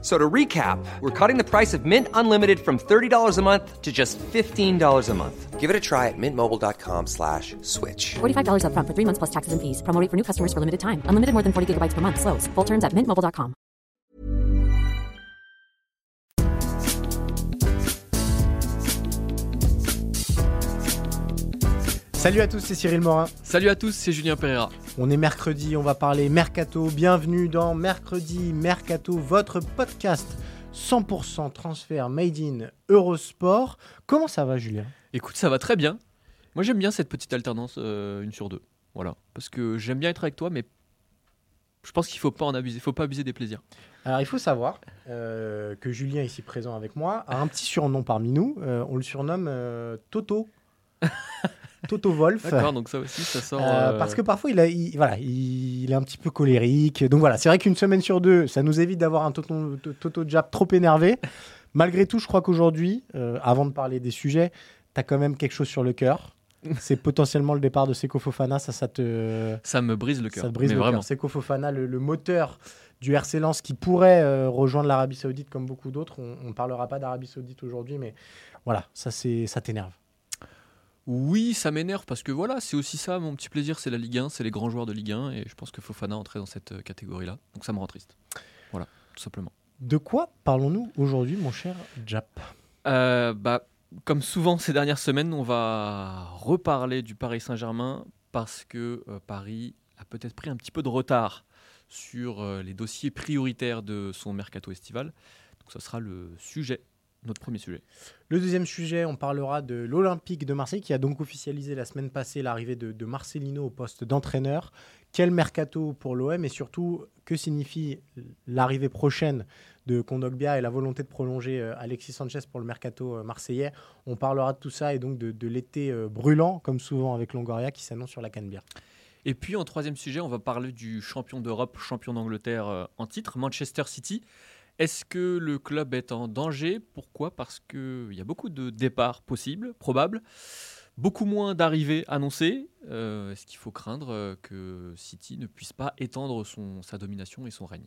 So to recap, we're cutting the price of Mint Unlimited from $30 a month to just $15 a month. Give it a try at mintmobile.com slash switch. $45 upfront for three months plus taxes and fees. Promo for new customers for limited time. Unlimited more than 40 gigabytes per month. Slows. Full terms at mintmobile.com. Salut à tous, c'est Cyril Morin. Salut à tous, c'est Julien Pereira. On est mercredi, on va parler Mercato. Bienvenue dans Mercredi Mercato, votre podcast 100% transfert made in Eurosport. Comment ça va, Julien? Écoute, ça va très bien. Moi, j'aime bien cette petite alternance, euh, une sur deux. Voilà. Parce que j'aime bien être avec toi, mais je pense qu'il faut pas en abuser. faut pas abuser des plaisirs. Alors, il faut savoir euh, que Julien, ici présent avec moi, a un petit surnom parmi nous. Euh, on le surnomme euh, Toto. Toto Wolf. D'accord, donc ça aussi, ça sort. Euh, Parce que parfois, il, a, il- voilà, il, il est un petit peu colérique. Donc voilà, c'est vrai qu'une semaine sur deux, ça nous évite d'avoir un Toto, Toto Jab trop énervé. Malgré tout, je crois qu'aujourd'hui, euh, avant de parler des sujets, tu as quand même quelque chose sur le cœur. C'est potentiellement le départ de Seko Fofana. Ça, ça te, Ça me brise le cœur. ça te brise mais le vraiment. cœur. Seko Fofana, le, le moteur du RC Lens qui pourrait euh, rejoindre l'Arabie Saoudite comme beaucoup d'autres. On ne parlera pas d'Arabie Saoudite aujourd'hui, mais voilà, ça, ça t'énerve. Oui, ça m'énerve parce que voilà, c'est aussi ça mon petit plaisir, c'est la Ligue 1, c'est les grands joueurs de Ligue 1 et je pense que Fofana entrait dans cette euh, catégorie-là. Donc ça me rend triste. Voilà, tout simplement. De quoi parlons-nous aujourd'hui, mon cher Jap? Euh, bah, comme souvent ces dernières semaines, on va reparler du Paris Saint-Germain parce que euh, Paris a peut-être pris un petit peu de retard sur euh, les dossiers prioritaires de son mercato estival. Donc ce sera le sujet, notre premier sujet. Le deuxième sujet, on parlera de l'Olympique de Marseille qui a donc officialisé la semaine passée l'arrivée de, de Marcelino au poste d'entraîneur. Quel mercato pour l'OM et surtout que signifie l'arrivée prochaine de Kondogbia et la volonté de prolonger euh, Alexis Sanchez pour le mercato euh, marseillais? On parlera de tout ça et donc de, de l'été euh, brûlant, comme souvent avec Longoria, qui s'annonce sur la Canebière. Et puis en troisième sujet, on va parler du champion d'Europe, champion d'Angleterre en titre, Manchester City. Est-ce que le club est en danger? Pourquoi? Parce qu'il y a beaucoup de départs possibles, probables, beaucoup moins d'arrivées annoncées. Euh, Est-ce qu'il faut craindre euh, que City ne puisse pas étendre sa domination et son règne?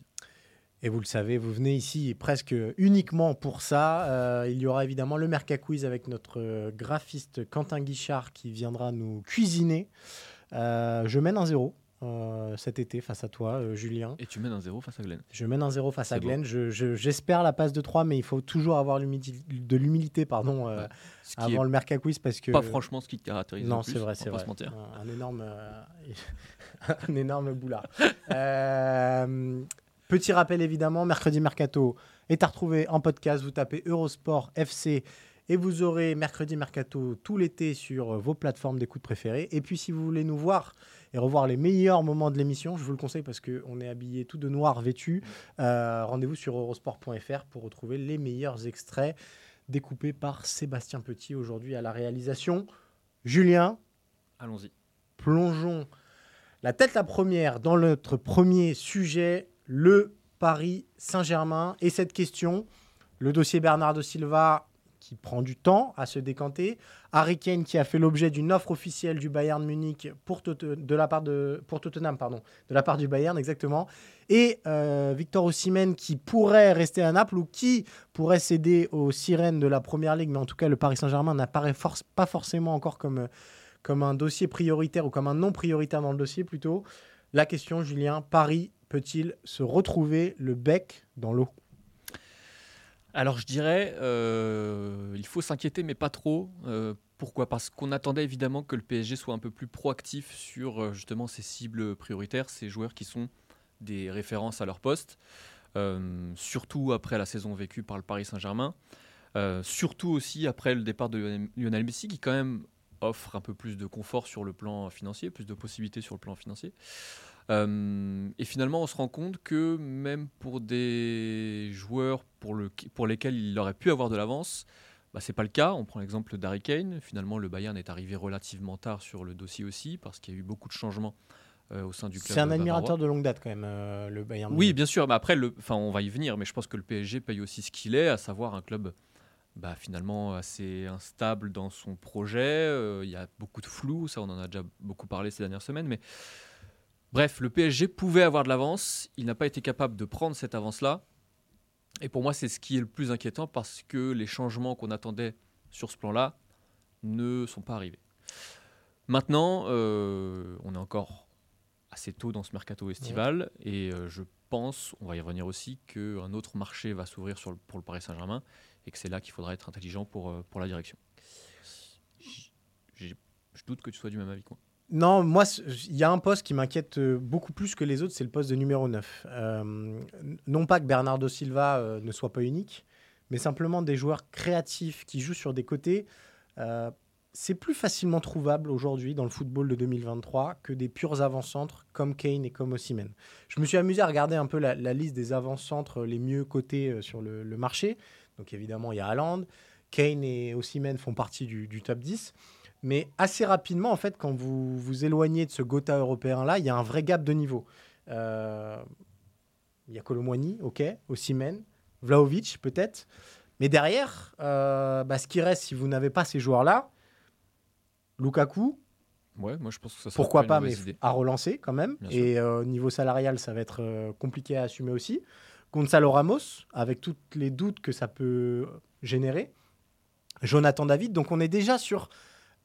Et vous le savez, vous venez ici presque uniquement pour ça. Euh, il y aura évidemment le Merca Quiz avec notre graphiste Quentin Guichard qui viendra nous cuisiner. Je mène un zéro euh, cet été face à toi, euh, Julien. Et tu mènes un zéro face à Glenn. Je mène un zéro face à. Glenn. Je- je- J'espère la passe de 3, mais il faut toujours avoir de l'humilité pardon, euh, avant le Merca Quiz parce que. pas franchement ce qui te caractérise. Non, c'est vrai, c'est vrai. Un, un énorme, un énorme boulard. Petit rappel évidemment, mercredi mercato est à retrouver en podcast. Vous tapez Eurosport FC et vous aurez mercredi mercato tout l'été sur vos plateformes d'écoute préférées. Et puis si vous voulez nous voir et revoir les meilleurs moments de l'émission, je vous le conseille parce qu'on est habillé tout de noir vêtu. euh, Rendez-vous sur eurosport.fr pour retrouver les meilleurs extraits découpés par Sébastien Petit aujourd'hui à la réalisation. Julien, Allons-y. plongeons la tête la première dans notre premier sujet, le Paris Saint-Germain. Et cette question, le dossier Bernardo Silva qui prend du temps à se décanter, Harry Kane qui a fait l'objet d'une offre officielle du Bayern Munich pour, de la pour Tottenham, pardon, de la part du Bayern exactement, et euh, Victor Osimhen qui pourrait rester à Naples ou qui pourrait céder aux sirènes de la Première Ligue, mais en tout cas le Paris Saint-Germain n'apparaît pas forcément encore comme comme un dossier prioritaire ou comme un non prioritaire dans le dossier plutôt. La question, Julien, Paris peut-il se retrouver le bec dans l'eau? Alors je dirais, euh, il faut s'inquiéter, mais pas trop. Euh, pourquoi? Parce qu'on attendait évidemment que le PSG soit un peu plus proactif sur euh, justement ses cibles prioritaires, ces joueurs qui sont des références à leur poste, surtout après la saison vécue par le Paris Saint-Germain, surtout aussi après le départ de Lionel Messi, qui quand même offre un peu plus de confort sur le plan financier, plus de possibilités sur le plan financier. Euh, et finalement, on se rend compte que même pour des joueurs pour, le, pour lesquels il aurait pu avoir de l'avance, bah, c'est pas le cas. On prend l'exemple d'Harry Kane. Finalement, le Bayern est arrivé relativement tard sur le dossier aussi, parce qu'il y a eu beaucoup de changements euh, au sein du club. C'est un admirateur de longue date quand même, euh, le Bayern. Oui, bien sûr, mais après, le, on va y venir, mais je pense que le PSG paye aussi ce qu'il est, à savoir un club bah, finalement assez instable dans son projet. Euh, Il y a beaucoup de flou, ça on en a déjà beaucoup parlé ces dernières semaines, mais bref, le PSG pouvait avoir de l'avance, il n'a pas été capable de prendre cette avance-là, et pour moi c'est ce qui est le plus inquiétant parce que les changements qu'on attendait sur ce plan-là ne sont pas arrivés. Maintenant, euh, on est encore assez tôt dans ce mercato estival et euh, je pense, on va y revenir aussi, qu'un autre marché va s'ouvrir le- pour le Paris Saint-Germain et que c'est là qu'il faudra être intelligent pour, euh, pour la direction. Je doute que tu sois du même avis que moi. Non, moi, il y a un poste qui m'inquiète euh, beaucoup plus que les autres, c'est le poste de numéro 9. Euh, non pas que Bernardo Silva euh, ne soit pas unique, mais simplement des joueurs créatifs qui jouent sur des côtés. c'est plus facilement trouvable aujourd'hui dans le football de 2023 que des purs avant-centres comme Kane et comme Osimhen. Je me suis amusé à regarder un peu la, liste des avant-centres les mieux cotés sur le, marché. Donc évidemment, il y a Haaland, Kane et Osimhen font partie du top 10. Mais assez rapidement, en fait, quand vous vous éloignez de ce Gotha européen-là, il y a un vrai gap de niveau. Euh, Il y a Colomwani, ok, Osimhen, Vlaovic peut-être. Mais derrière, euh, bah, ce qui reste, si vous n'avez pas ces joueurs-là, Lukaku, Ouais, moi je pense que ça serait pourquoi pas, mais idée. à relancer quand même. Bien Et euh, niveau salarial, ça va être euh, compliqué à assumer aussi. Gonzalo Ramos, avec tous les doutes que ça peut générer. Jonathan David. Donc on est déjà sur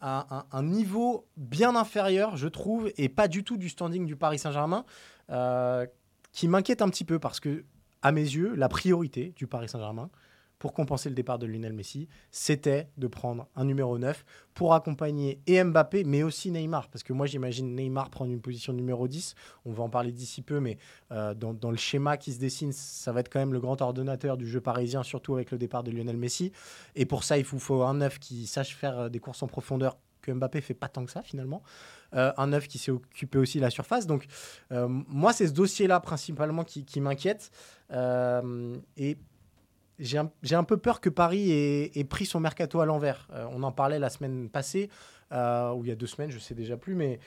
un- un niveau bien inférieur, je trouve, et pas du tout du standing du Paris Saint-Germain, euh, qui m'inquiète un petit peu parce que, à mes yeux, la priorité du Paris Saint-Germain, pour compenser le départ de Lionel Messi, c'était de prendre un numéro 9 pour accompagner et Mbappé, mais aussi Neymar. Parce que moi, j'imagine Neymar prendre une position numéro 10. On va en parler d'ici peu, mais euh, dans, le schéma qui se dessine, ça va être quand même le grand ordonnateur du jeu parisien, surtout avec le départ de Lionel Messi. Et pour ça, il vous faut un 9 qui sache faire euh, des courses en profondeur que Mbappé fait pas tant que ça finalement. Euh, un 9 qui s'est occupé aussi de la surface. Donc moi, c'est ce dossier-là principalement qui, qui m'inquiète. Et j'ai un, peu peur que Paris ait, ait pris son mercato à l'envers. Euh, on en parlait la semaine passée, euh, ou il y a deux semaines, je sais déjà plus, mais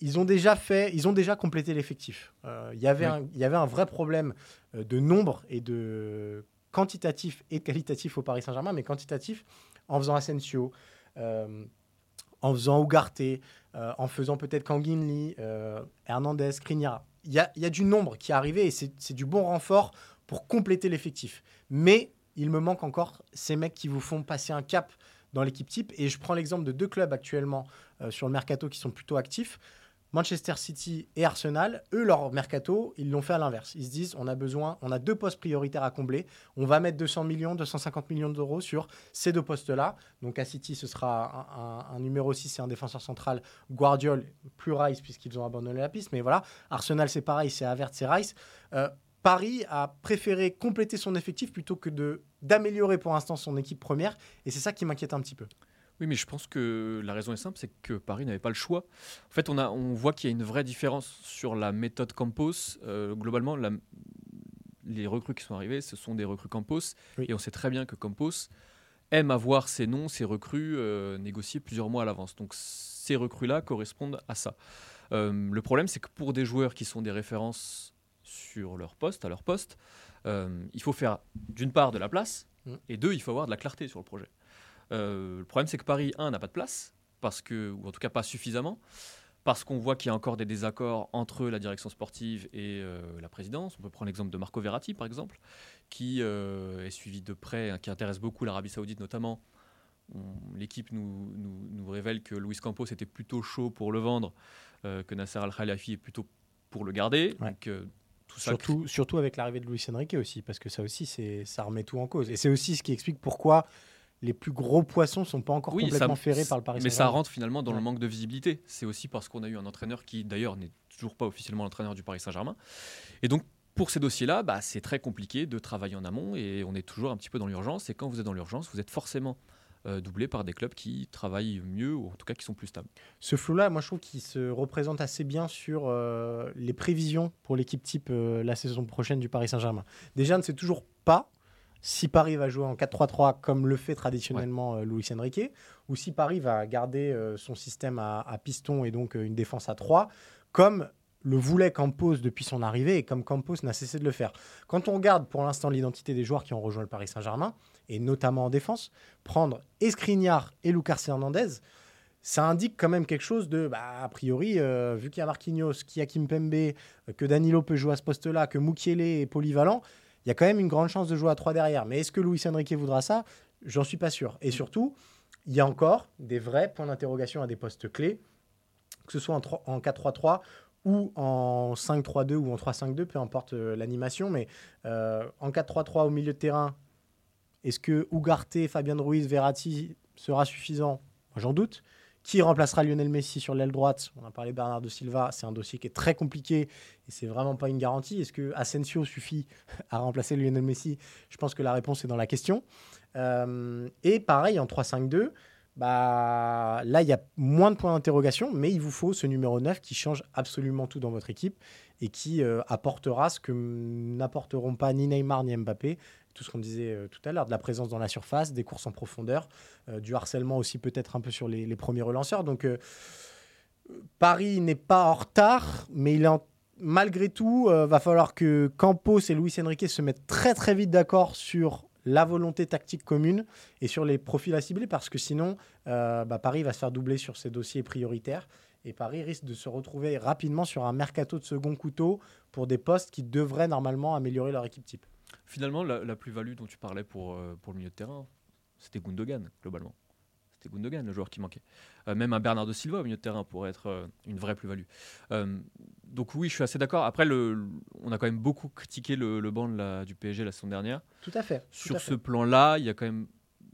ils ont déjà fait, ils ont déjà complété l'effectif. Euh, Il y avait un- vrai problème de nombre et de quantitatif et de qualitatif au Paris Saint-Germain, mais quantitatif en faisant Asensio, en faisant Ugarte, en faisant peut-être Kanginli, Hernandez, Kriniara. Il y a, il y a du nombre qui est arrivé et c'est du bon renfort pour compléter l'effectif. Mais il me manque encore ces mecs qui vous font passer un cap dans l'équipe type. Et je prends l'exemple de deux clubs actuellement euh, sur le mercato qui sont plutôt actifs. Manchester City et Arsenal, eux, leur mercato, ils l'ont fait à l'inverse. Ils se disent, on a besoin, on a deux postes prioritaires à combler. On va mettre 200 millions, 250 millions d'euros sur ces deux postes-là. Donc à City, ce sera un, numéro 6 et un défenseur central, Guardiol, plus Rice, puisqu'ils ont abandonné la piste. Mais voilà, Arsenal, c'est pareil, c'est Havertz, c'est Rice. Euh, Paris a préféré compléter son effectif plutôt que de d'améliorer pour l'instant son équipe première. Et c'est ça qui m'inquiète un petit peu. Oui, mais je pense que la raison est simple, c'est que Paris n'avait pas le choix. En fait, on, a, on voit qu'il y a une vraie différence sur la méthode Campos. Euh, globalement, la- les recrues qui sont arrivées, ce sont des recrues Campos. Oui. Et on sait très bien que Campos aime avoir ses noms, ses recrues euh, négociés plusieurs mois à l'avance. Donc ces recrues-là correspondent à ça. Euh, le problème, c'est que pour des joueurs qui sont des références sur leur poste, à leur poste, euh, il faut faire d'une part de la place, Mm. et deux, il faut avoir de la clarté sur le projet. Euh, le problème, c'est que Paris, un, n'a pas de place, parce que, ou en tout cas pas suffisamment, parce qu'on voit qu'il y a encore des désaccords entre la direction sportive et euh, la présidence. On peut prendre l'exemple de Marco Verratti, par exemple, qui est suivi de près, hein, qui intéresse beaucoup l'Arabie Saoudite notamment. L'équipe nous, nous- nous révèle que Luis Campos était plutôt chaud pour le vendre, que Nasser Al-Khelaifi est plutôt pour le garder. Ouais. Donc, tout ça Surtout, surtout avec l'arrivée de Luis Enrique aussi, parce que ça aussi, ça remet tout en cause. Et c'est aussi ce qui explique pourquoi les plus gros poissons sont pas encore Oui, complètement ça- ferrés par le Paris Mais ça Saint-Germain. rentre finalement dans Ouais. le manque de visibilité. C'est aussi parce qu'on a eu un entraîneur qui, d'ailleurs, n'est toujours pas officiellement l'entraîneur du Paris Saint-Germain. Et donc, pour ces dossiers-là, bah, c'est très compliqué de travailler en amont et on est toujours un petit peu dans l'urgence. Et quand vous êtes dans l'urgence, vous êtes forcément euh, doublé par des clubs qui travaillent mieux ou en tout cas qui sont plus stables. Ce flou-là, moi, je trouve qu'il se représente assez bien sur euh, les prévisions pour l'équipe type euh, la saison prochaine du Paris Saint-Germain. Déjà, on ne sait toujours pas si Paris va jouer en 4-3-3 comme le fait traditionnellement euh, Luis Enrique, ou si Paris va garder son système à, à piston et donc une défense à 3, comme le voulait Campos depuis son arrivée et comme Campos n'a cessé de le faire. Quand on regarde pour l'instant l'identité des joueurs qui ont rejoint le Paris Saint-Germain, et notamment en défense, prendre Escrignard et Lucas Hernandez, ça indique quand même quelque chose de, bah, a priori, euh, vu qu'il y a Marquinhos, qu'il y a Kimpembe, euh, que Danilo peut jouer à ce poste-là, que Mukiele est polyvalent, il y a quand même une grande chance de jouer à 3 derrière. Mais est-ce que Luis Enrique voudra ça? J'en suis pas sûr. Et surtout, il y a encore des vrais points d'interrogation à des postes clés, que ce soit en, trois- en 4-3-3 ou en 5-3-2 ou en 3-5-2, peu importe euh, l'animation. Mais en 4-3-3 au milieu de terrain, est-ce que Ugarte, Fabien Ruiz, Verratti sera suffisant? J'en doute. Qui remplacera Lionel Messi sur l'aile droite? On a parlé de Bernardo Silva, c'est un dossier qui est très compliqué et c'est vraiment pas une garantie. Est-ce que Asensio suffit à remplacer Lionel Messi? Je pense que la réponse est dans la question. Euh, et pareil, en 3-5-2, bah, là, il y a moins de points d'interrogation, mais il vous faut ce numéro 9 qui change absolument tout dans votre équipe et qui euh, apportera ce que n'apporteront pas ni Neymar ni Mbappé. Tout ce qu'on disait euh, tout à l'heure, de la présence dans la surface, des courses en profondeur, euh, du harcèlement aussi peut-être un peu sur les, premiers relanceurs. Donc euh, Paris n'est pas en retard, mais il est malgré tout, euh, va falloir que Campos et Luis Enrique se mettent très très vite d'accord sur la volonté tactique commune et sur les profils à cibler parce que sinon, bah, Paris va se faire doubler sur ses dossiers prioritaires et Paris risque de se retrouver rapidement sur un mercato de second couteau pour des postes qui devraient normalement améliorer leur équipe type. Finalement, la, la plus-value dont tu parlais pour, euh, pour le milieu de terrain, c'était Gundogan, globalement. C'était Gundogan, le joueur qui manquait. Euh, même un Bernardo Silva au milieu de terrain pourrait être euh, une vraie plus-value. Euh, donc oui, je suis assez d'accord. Après, le, on a quand même beaucoup critiqué le, le banc de la- du PSG la saison dernière. Tout à fait. tout Sur ce plan-là, il y a quand même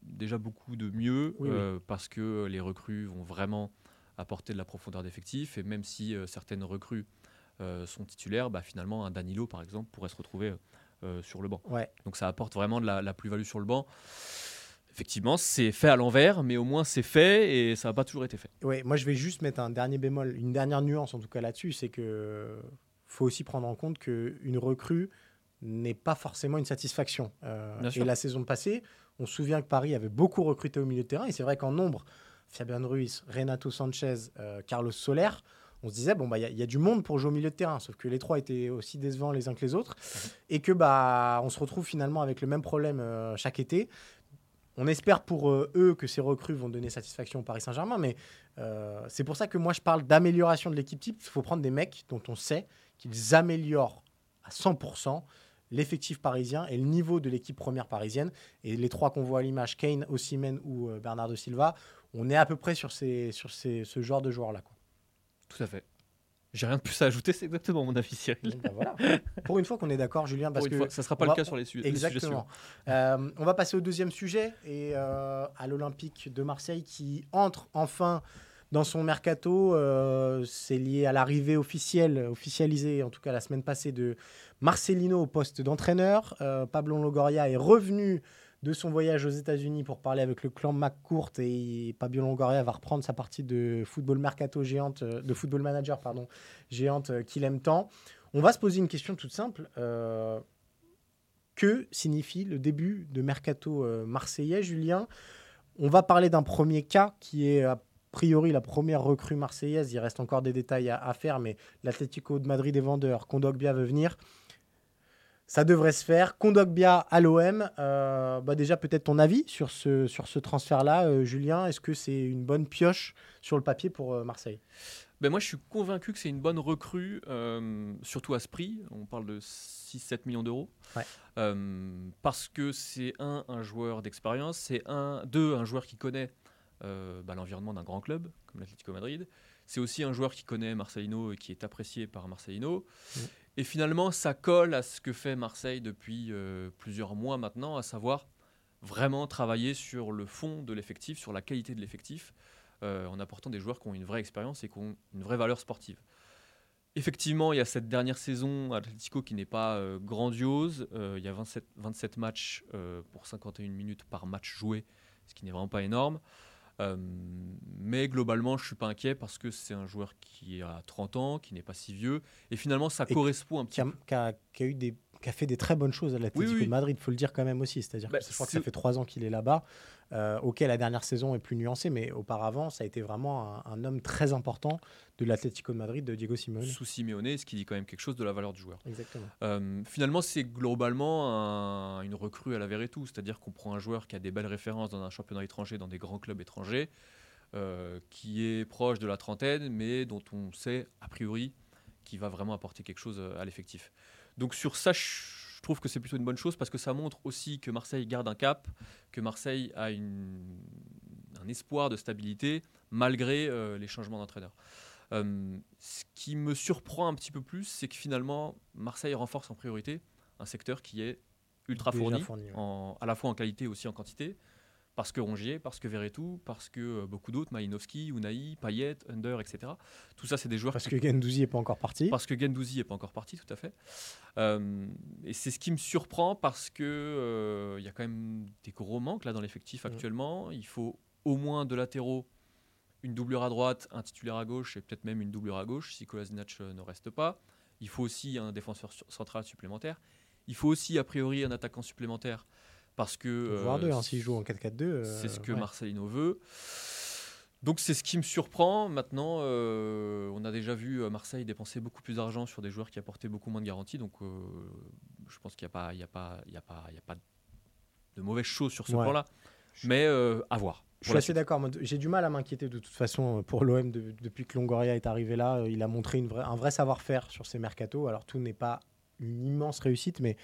déjà beaucoup de mieux Oui, oui. parce que les recrues vont vraiment apporter de la profondeur d'effectif et même si certaines recrues sont titulaires, bah, finalement un Danilo par exemple pourrait se retrouver sur le banc. Ouais. Donc ça apporte vraiment de la, la plus-value sur le banc. Effectivement, c'est fait à l'envers, mais au moins c'est fait et ça n'a pas toujours été fait. Ouais, moi je vais juste mettre un dernier bémol, une dernière nuance en tout cas là-dessus, c'est que faut aussi prendre en compte qu'une recrue n'est pas forcément une satisfaction. Euh, et la saison passée, on se souvient que Paris avait beaucoup recruté au milieu de terrain, et c'est vrai qu'en nombre, Fabien Ruiz, Renato Sanchez, euh, Carlos Soler, on se disait, bon, bah, il y, a- il y a du monde pour jouer au milieu de terrain, sauf que les trois étaient aussi décevants les uns que les autres, et que bah, on se retrouve finalement avec le même problème euh, chaque été. On espère pour euh, eux que ces recrues vont donner satisfaction au Paris Saint-Germain, mais euh, c'est pour ça que moi je parle d'amélioration de l'équipe type. Il faut prendre des mecs dont on sait qu'ils améliorent à 100% l'effectif parisien et le niveau de l'équipe première parisienne. Et les trois qu'on voit à l'image, Kane, Osimhen ou Bernardo Silva, on est à peu près sur, ces, sur ces, ce genre de joueurs-là. Tout à fait. J'ai rien de plus à ajouter, c'est exactement mon avis, Cyril. Voilà. Pour une fois qu'on est d'accord, Julien, parce Pour une que fois, ça ne sera pas le va- cas sur les, su- les sujets Exactement. suivants. Euh, on va passer au deuxième sujet et euh, à l'Olympique de Marseille qui entre enfin dans son mercato. Euh, c'est lié à l'arrivée officielle, officialisée en tout cas la semaine passée de Marcelino au poste d'entraîneur. Euh, Pablo Longoria est revenu de son voyage aux États-Unis pour parler avec le clan McCourt et Pablo Longoria va reprendre sa partie de football mercato géante, euh, de football manager pardon, géante euh, qu'il aime tant. On va se poser une question toute simple. Euh, que signifie le début de mercato marseillais, Julien? On va parler d'un premier cas qui est a priori la première recrue marseillaise. Il reste encore des détails à, à faire, mais l'Atlético de Madrid est vendeur. Kondogbia veut venir. Ça devrait se faire. Kondogbia à l'OM. euh, bah déjà, peut-être ton avis sur ce, sur ce transfert-là, euh, Julien. Est-ce que c'est une bonne pioche sur le papier pour euh, Marseille? Ben moi, je suis convaincu que c'est une bonne recrue, surtout à ce prix. On parle de 6-7 millions d'euros. Ouais. Parce que c'est un, un joueur d'expérience, c'est un, deux, un joueur qui connaît bah, l'environnement d'un grand club, comme l'Atlético Madrid. C'est aussi un joueur qui connaît Marcelino et qui est apprécié par Marcelino. Mhm. Et finalement, ça colle à ce que fait Marseille depuis euh, plusieurs mois maintenant, à savoir vraiment travailler sur le fond de l'effectif, sur la qualité de l'effectif, euh, en apportant des joueurs qui ont une vraie expérience et qui ont une vraie valeur sportive. Effectivement, il y a cette dernière saison à Atletico qui n'est pas euh, grandiose. Il y a 27, 27 matchs pour 51 minutes par match joué, ce qui n'est vraiment pas énorme. Euh, mais globalement, je suis pas inquiet parce que c'est un joueur qui a 30 ans, qui n'est pas si vieux. Et finalement, ça Et correspond un petit qui a, peu. qui a- qui a eu des qui a fait des très bonnes choses à l'Atlético Oui, oui. de Madrid, faut le dire quand même aussi. C'est-à-dire Bah, que je crois que ça fait trois ans qu'il est là-bas. Euh, ok, la dernière saison est plus nuancée, mais auparavant, ça a été vraiment un, un homme très important de l'Atlético de Madrid, de Diego Simeone. Sous Simeone, ce qui dit quand même quelque chose de la valeur du joueur. Exactement. Euh, finalement, c'est globalement un- une recrue à la Verretou, c'est-à-dire qu'on prend un joueur qui a des belles références dans un championnat étranger, dans des grands clubs étrangers, euh, qui est proche de la trentaine, mais dont on sait a priori qu'il va vraiment apporter quelque chose à l'effectif. Donc sur ça, je trouve que c'est plutôt une bonne chose parce que ça montre aussi que Marseille garde un cap, que Marseille a une- un espoir de stabilité malgré euh, les changements d'entraîneur. Euh, ce qui me surprend un petit peu plus, c'est que finalement, Marseille renforce en priorité un secteur qui est ultra Déjà fourni, fourni, ouais. en- à la fois en qualité et aussi en quantité. Parce que Rongier, parce que Verretou, parce que euh, beaucoup d'autres, Malinowski, Unai, Payet, Under, etc. Tout ça, c'est des joueurs Parce qui- que Gendouzi n'est pas encore parti. parce que Gendouzi n'est pas encore parti, tout à fait. Euh, et c'est ce qui me surprend parce que euh, il y a quand même des gros manques là dans l'effectif Mm. actuellement. Il faut au moins deux latéraux, une doublure à droite, un titulaire à gauche et peut-être même une doublure à gauche si Kolasinac ne reste pas. Il faut aussi un défenseur central supplémentaire. Il faut aussi a priori un attaquant supplémentaire parce que euh, deux, hein, s'il joue en 4-4-2. euh, c'est ce que ouais. Marcelino veut. Donc c'est ce qui me surprend. Maintenant, euh, on a déjà vu Marseille dépenser beaucoup plus d'argent sur des joueurs qui apportaient beaucoup moins de garanties. Donc euh, je pense qu'il n'y a, pas- il y a, pas- il y a, pas- il y a pas de mauvaises choses sur ce Ouais. plan-là. Mais euh, à voir. Je suis assez d'accord. J'ai du mal à m'inquiéter de toute façon pour l'OM de- depuis que Longoria est arrivé là. Il a montré une vraie- un vrai savoir-faire sur ses mercatos. Alors tout n'est pas une immense réussite, mais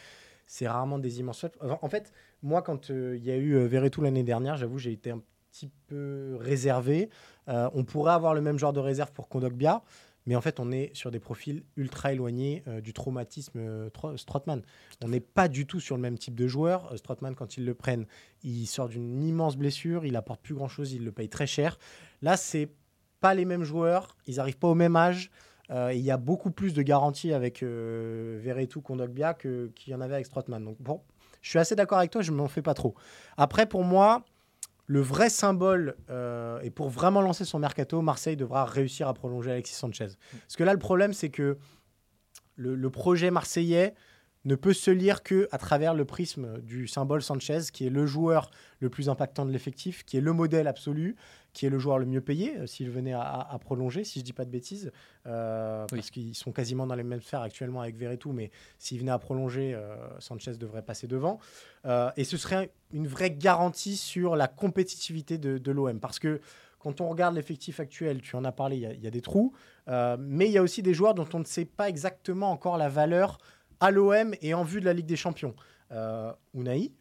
c'est rarement des immenses. En fait, moi, quand euh, il y a eu euh, l'année dernière, j'avoue, j'ai été un petit peu réservé. Euh, on pourrait avoir le même genre de réserve pour Kondogbia, mais en fait, on est sur des profils ultra éloignés euh, du traumatisme Tro- Strootman. On n'est pas du tout sur le même type de joueur. Strootman, quand ils le prennent, il sort d'une immense blessure, il apporte plus grand chose, il le paye très cher. Là, c'est pas les mêmes joueurs, ils n'arrivent pas au même âge. Euh, il y a beaucoup plus de garanties avec euh, Verretou, Kondogbia qu'il y en avait avec Strootman. Donc bon, je suis assez d'accord avec toi, je m'en fais pas trop. Après, pour moi, le vrai symbole, euh, et pour vraiment lancer son mercato, Marseille devra réussir à prolonger Alexis Sanchez. Parce que là, le problème, c'est que le, le projet marseillais ne peut se lire que à travers le prisme du symbole Sanchez, qui est le joueur le plus impactant de l'effectif, qui est le modèle absolu, qui est le joueur le mieux payé euh, s'il venait à, prolonger, si je dis pas de bêtises, euh, Oui. parce qu'ils sont quasiment dans les mêmes sphères actuellement avec Verretou, mais s'il venait à prolonger, euh, Sanchez devrait passer devant. Euh, et ce serait une vraie garantie sur la compétitivité de, de l'OM, parce que quand on regarde l'effectif actuel, tu en as parlé, il y y, a des trous, mais il y a aussi des joueurs dont on ne sait pas exactement encore la valeur à l'OM et en vue de la Ligue des Champions. Unai,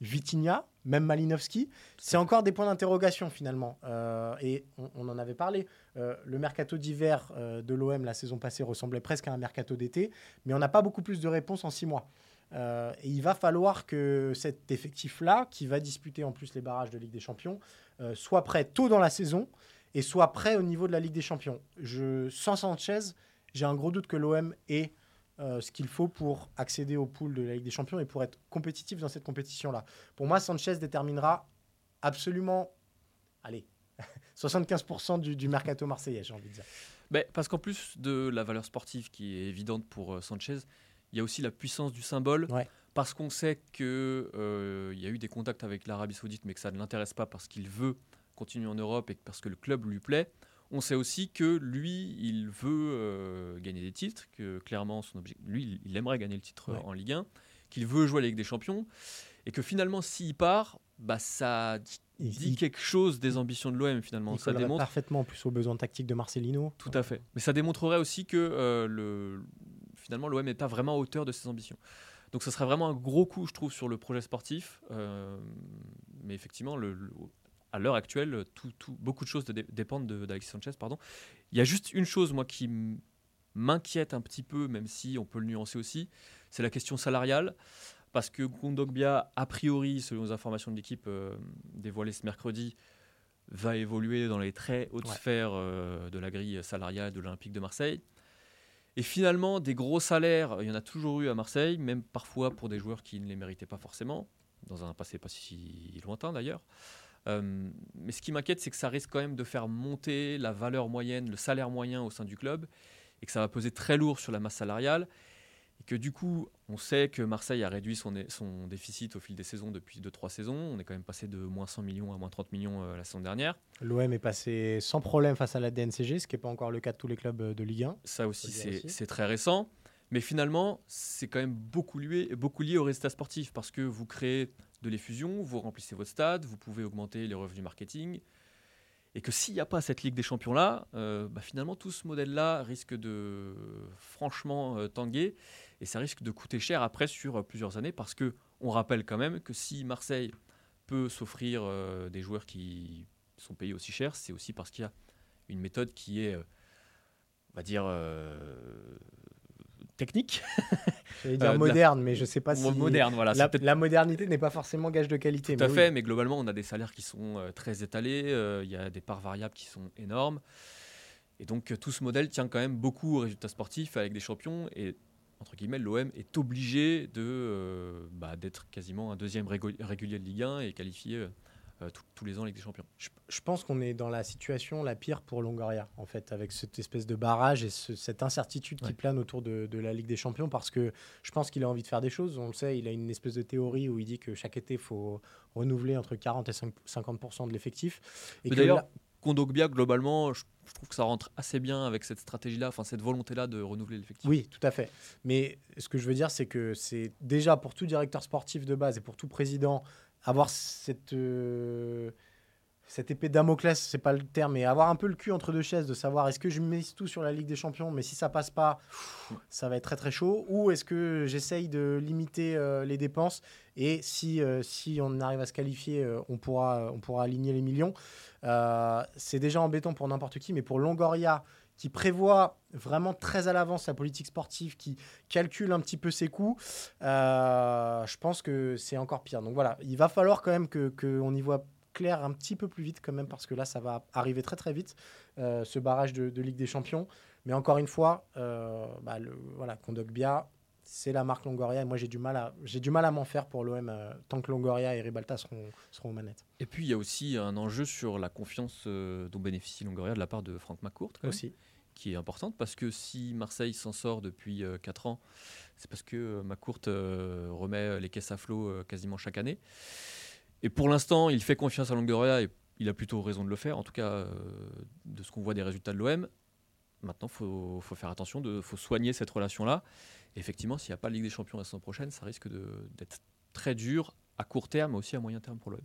Vitinha, même Malinowski, c'est encore des points d'interrogation finalement. Euh, et on, on en avait parlé. Euh, le mercato d'hiver euh, de l'OM la saison passée ressemblait presque à un mercato d'été, mais on n'a pas beaucoup plus de réponses en six mois. Et il va falloir que cet effectif-là, qui va disputer en plus les barrages de Ligue des Champions, soit prêt tôt dans la saison et soit prêt au niveau de la Ligue des Champions. Je, sans Sanchez, j'ai un gros doute que l'OM ait euh, ce qu'il faut pour accéder au pool de la Ligue des Champions et pour être compétitif dans cette compétition-là. Pour moi, Sanchez déterminera absolument, allez, 75% du, du mercato marseillais, j'ai envie de dire. Ben, parce qu'en plus de la valeur sportive qui est évidente pour euh, Sanchez, il y a aussi la puissance du symbole. Ouais. Parce qu'on sait qu'il y a eu des contacts avec l'Arabie Saoudite, mais que ça ne l'intéresse pas parce qu'il veut continuer en Europe et parce que le club lui plaît. On sait aussi que lui, il veut euh, gagner des titres, que clairement, son objectif, lui, il- aimerait gagner le titre Ouais. en Ligue 1, qu'il veut jouer à la Ligue des Champions, et que finalement, s'il part, bah, ça Il, dit il- quelque chose des ambitions de l'OM finalement. il Ça démontre parfaitement en plus aux besoins tactiques de Marcelino. tout à fait. Mais ça démontrerait aussi que euh, le, finalement l'OM n'est pas vraiment à hauteur de ses ambitions. Donc ça serait vraiment un gros coup, je trouve, sur le projet sportif. Euh, mais effectivement, le, le- à l'heure actuelle, tout, tout- beaucoup de choses de- dépendent de- d'Alexis Sanchez. Pardon. Il y a juste une chose, moi, qui m'inquiète un petit peu, même si on peut le nuancer aussi, c'est la question salariale. Parce que Kondogbia, a priori, selon les informations de l'équipe euh, dévoilées ce mercredi, va évoluer dans les très hautes Ouais. sphères euh, de la grille salariale de l'Olympique de Marseille. Et finalement, des gros salaires, il y en a toujours eu à Marseille, même parfois pour des joueurs qui ne les méritaient pas forcément, dans un passé pas si lointain d'ailleurs. Euh, mais ce qui m'inquiète, c'est que ça risque quand même de faire monter la valeur moyenne, le salaire moyen au sein du club, et que ça va peser très lourd sur la masse salariale. Et que du coup, on sait que Marseille a réduit son, son déficit au fil des saisons depuis 2-3 saisons. On est quand même passé de moins 100 millions à moins 30 millions euh, la saison dernière. L'OM est passé sans problème face à la DNCG, ce qui n'est pas encore le cas de tous les clubs euh, de Ligue 1. Ça aussi. c'est très récent. Mais finalement, c'est quand même beaucoup lié, au résultat sportif parce que vous créez de l'effusion, vous remplissez votre stade, vous pouvez augmenter les revenus marketing. Et que s'il n'y a pas cette Ligue des Champions-là, euh, bah, finalement, tout ce modèle-là risque de franchement euh, tanguer et ça risque de coûter cher après sur euh, plusieurs années parce que on rappelle quand même que si Marseille peut s'offrir des joueurs qui sont payés aussi cher, c'est aussi parce qu'il y a une méthode qui est, on va dire, technique, J'allais dire Euh, la- moderne, mais je sais pas si. moderne. Voilà, La, modernité n'est pas forcément gage de qualité. tout à fait, mais globalement, on a des salaires qui sont euh, très étalés, euh, il y a des parts variables qui sont énormes. Et donc, tout ce modèle tient quand même beaucoup aux résultats sportifs avec des champions. Et, entre guillemets, l'OM est obligé de, bah, d'être quasiment un deuxième régu- régulier de Ligue 1 et qualifié euh, tous- les ans Ligue des Champions. Je, je pense qu'on est dans la situation la pire pour Longoria, en fait, avec cette espèce de barrage et ce- cette incertitude qui plane autour de, de la Ligue des Champions, parce que je pense qu'il a envie de faire des choses. On le sait, il a une espèce de théorie où il dit que chaque été, il faut renouveler entre 40 et 5 50% de l'effectif. Et d'ailleurs, là- Kondogbia, globalement, je, je trouve que ça rentre assez bien avec cette stratégie-là, enfin cette volonté-là de renouveler l'effectif. Oui, tout à fait. Mais ce que je veux dire, c'est que c'est déjà pour tout directeur sportif de base et pour tout président, avoir cette, euh, cette épée Damoclès, c'est pas le terme, mais avoir un peu le cul entre deux chaises, de savoir est-ce que je mise tout sur la Ligue des Champions, mais si ça passe pas, ça va être très très chaud, ou est-ce que j'essaye de limiter euh, les dépenses et si, euh, si on arrive à se qualifier, on, pourra, on pourra aligner les millions. C'est déjà embêtant pour n'importe qui, mais pour Longoria, qui prévoit vraiment très à l'avance sa politique sportive, qui calcule un petit peu ses coûts, euh, je pense que c'est encore pire. Donc voilà, il va falloir quand même qu'on que y voit clair un petit peu plus vite quand même, parce que là, ça va arriver très très vite, euh, ce barrage de, de Ligue des Champions. Mais encore une fois, euh, bah, le, voilà, Kondogbia, c'est la marque Longoria, et moi j'ai du mal à, j'ai du mal à m'en faire pour l'OM euh, tant que Longoria et Ribalta seront, seront aux manettes. Et puis il y a aussi un enjeu sur la confiance euh, dont bénéficie Longoria de la part de Franck McCourt, même, Aussi. Qui est importante parce que si Marseille s'en sort depuis 4 ans, c'est parce que euh, McCourt euh, remet les caisses à flot euh, quasiment chaque année. Et pour l'instant, il fait confiance à Longoria et il a plutôt raison de le faire, en tout cas euh, de ce qu'on voit des résultats de l'OM. Maintenant, il faut, faire attention, il faut soigner cette relation-là. Effectivement, s'il n'y a pas de Ligue des Champions la saison prochaine, ça risque d'être très dur à court terme, mais aussi à moyen terme pour l'OM.